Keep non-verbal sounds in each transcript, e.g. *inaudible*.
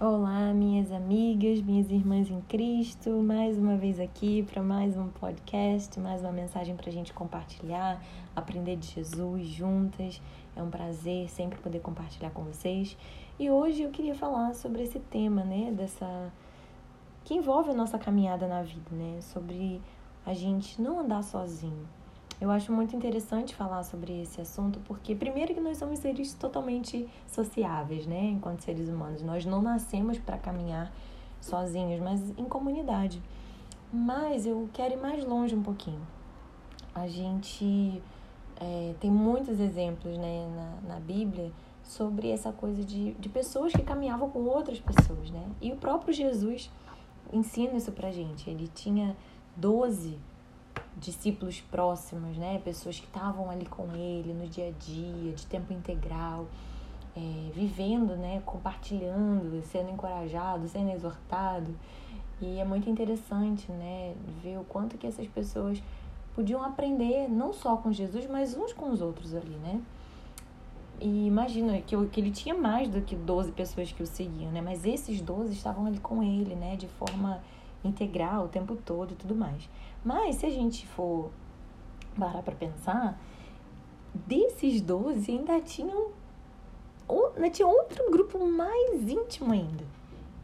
Olá, minhas amigas, minhas irmãs em Cristo, mais uma vez aqui para mais um podcast, mais uma mensagem para a gente compartilhar, aprender de Jesus juntas. É um prazer sempre poder compartilhar com vocês. E hoje eu queria falar sobre esse tema, né, dessa que envolve a nossa caminhada na vida, né, sobre a gente não andar sozinho. Eu acho muito interessante falar sobre esse assunto porque, primeiro, que nós somos seres totalmente sociáveis, né? Enquanto seres humanos. Nós não nascemos para caminhar sozinhos, mas em comunidade. Mas eu quero ir mais longe um pouquinho. A gente é, tem muitos exemplos né, na, na Bíblia sobre essa coisa de, de pessoas que caminhavam com outras pessoas, né? E o próprio Jesus ensina isso pra gente. Ele tinha 12 discípulos próximos, né? Pessoas que estavam ali com ele no dia a dia, de tempo integral, é, vivendo, né? Compartilhando, sendo encorajado, sendo exortado. E é muito interessante, né? Ver o quanto que essas pessoas podiam aprender, não só com Jesus, mas uns com os outros ali, né? E imagina que, que ele tinha mais do que 12 pessoas que o seguiam, né? Mas esses 12 estavam ali com ele, né? De forma integral o tempo todo e tudo mais. Mas se a gente for parar para pensar, desses 12 ainda tinham ainda tinha outro grupo mais íntimo ainda,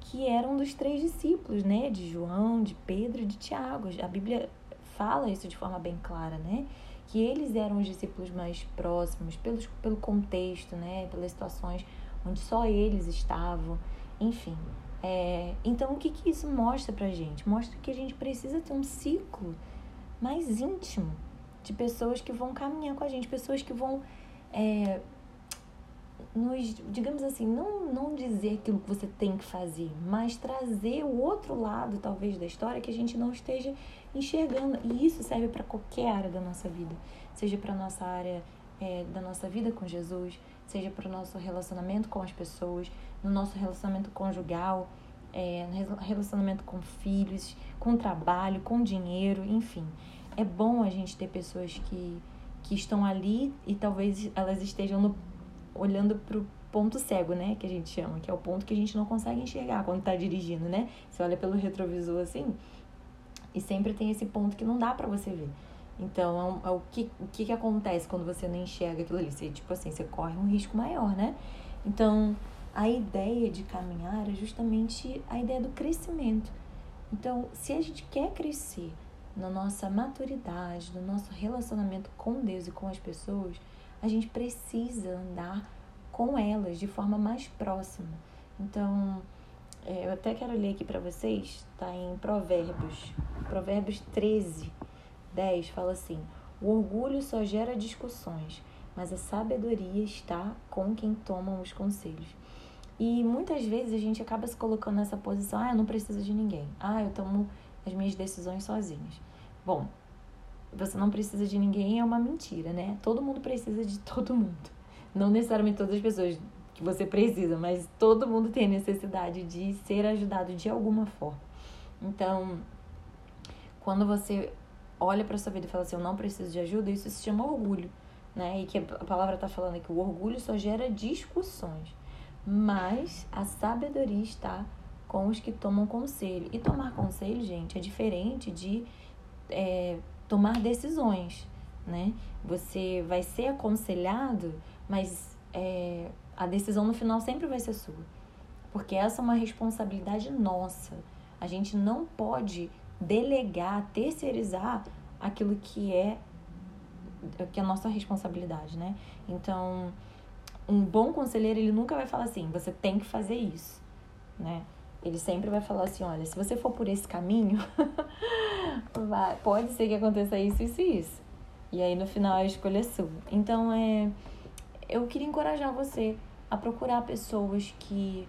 que eram dos três discípulos, né, de João, de Pedro e de Tiago. A Bíblia fala isso de forma bem clara, né? Que eles eram os discípulos mais próximos, pelos, pelo contexto, né? Pelas situações onde só eles estavam, enfim. É, então, o que, que isso mostra pra gente? Mostra que a gente precisa ter um ciclo mais íntimo de pessoas que vão caminhar com a gente, pessoas que vão é, nos, digamos assim, não, não dizer aquilo que você tem que fazer, mas trazer o outro lado, talvez, da história que a gente não esteja enxergando. E isso serve para qualquer área da nossa vida, seja para nossa área é, da nossa vida com Jesus, seja para o nosso relacionamento com as pessoas, no nosso relacionamento conjugal, é, no relacionamento com filhos, com trabalho, com dinheiro, enfim. É bom a gente ter pessoas que, que estão ali e talvez elas estejam no, olhando para o ponto cego, né? Que a gente chama, que é o ponto que a gente não consegue enxergar quando está dirigindo, né? Você olha pelo retrovisor assim e sempre tem esse ponto que não dá para você ver. Então, é, é o, que, o que, que acontece quando você não enxerga aquilo ali? Você, tipo assim, você corre um risco maior, né? Então, a ideia de caminhar é justamente a ideia do crescimento. Então, se a gente quer crescer na nossa maturidade, no nosso relacionamento com Deus e com as pessoas, a gente precisa andar com elas de forma mais próxima. Então, é, eu até quero ler aqui para vocês, está em Provérbios, Provérbios 13, 10 fala assim: O orgulho só gera discussões, mas a sabedoria está com quem tomam os conselhos. E muitas vezes a gente acaba se colocando nessa posição: ah, eu não preciso de ninguém, ah, eu tomo as minhas decisões sozinhas. Bom, você não precisa de ninguém é uma mentira, né? Todo mundo precisa de todo mundo. Não necessariamente todas as pessoas que você precisa, mas todo mundo tem necessidade de ser ajudado de alguma forma. Então, quando você olha para sua vida e fala assim, eu não preciso de ajuda, isso se chama orgulho, né? E que a palavra está falando que o orgulho só gera discussões, mas a sabedoria está com os que tomam conselho. E tomar conselho, gente, é diferente de é, tomar decisões, né? Você vai ser aconselhado, mas é, a decisão no final sempre vai ser sua, porque essa é uma responsabilidade nossa. A gente não pode delegar, terceirizar aquilo que é que é a nossa responsabilidade, né? Então, um bom conselheiro, ele nunca vai falar assim, você tem que fazer isso, né? Ele sempre vai falar assim, olha, se você for por esse caminho, *laughs* vai, pode ser que aconteça isso, isso e isso. E aí, no final, a escolha é sua. Então, é, eu queria encorajar você a procurar pessoas que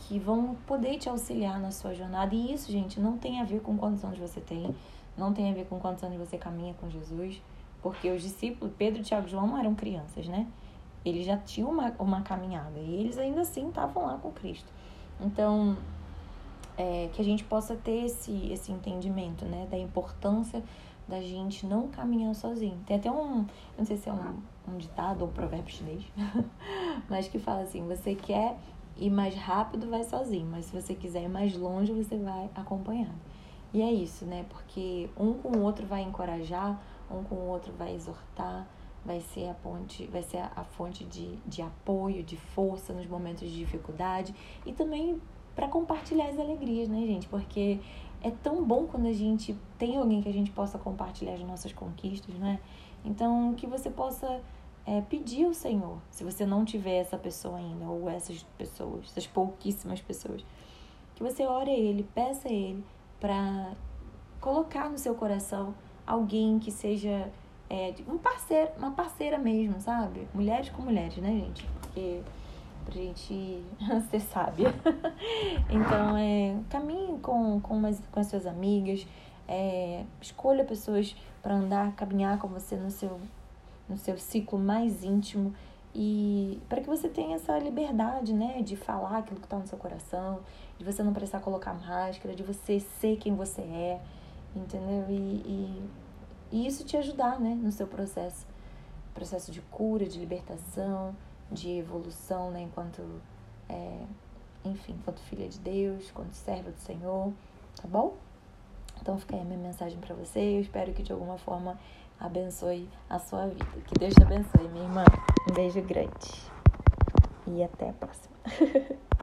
que vão poder te auxiliar na sua jornada. E isso, gente, não tem a ver com quantos anos você tem, não tem a ver com quantos anos você caminha com Jesus, porque os discípulos, Pedro, Tiago e João, não eram crianças, né? Eles já tinham uma, uma caminhada e eles ainda assim estavam lá com Cristo. Então, é, que a gente possa ter esse, esse entendimento, né, da importância da gente não caminhar sozinho. Tem até um, não sei se é um, um ditado ou um provérbio chinês, *laughs* mas que fala assim: você quer ir mais rápido, vai sozinho, mas se você quiser ir mais longe, você vai acompanhado. E é isso, né? Porque um com o outro vai encorajar, um com o outro vai exortar, vai ser a ponte, vai ser a, fonte de, de apoio, de força nos momentos de dificuldade e também para compartilhar as alegrias, né, gente? Porque é tão bom quando a gente tem alguém que a gente possa compartilhar as nossas conquistas, né? Então, que você possa é, pedir ao Senhor, se você não tiver essa pessoa ainda, ou essas pessoas, essas pouquíssimas pessoas, que você ore a Ele, peça a Ele para colocar no seu coração alguém que seja é, um parceiro, uma parceira mesmo, sabe? Mulheres com mulheres, né, gente? Porque pra gente *laughs* ser sábia. *laughs* então, é, caminhe com, com, umas, com as suas amigas, é, escolha pessoas para andar, caminhar com você no seu, no seu ciclo mais íntimo e para que você tenha essa liberdade, né, de falar aquilo que está no seu coração, de você não precisar colocar máscara, de você ser quem você é, entendeu? E, e, e isso te ajudar, né, no seu processo, processo de cura, de libertação, de evolução, né, enquanto, é, enfim, enquanto filha de Deus, enquanto serva do Senhor, tá bom? Então fica aí a minha mensagem para você. Eu espero que de alguma forma abençoe a sua vida. Que Deus te abençoe, minha irmã. Um beijo grande. E até a próxima. *laughs*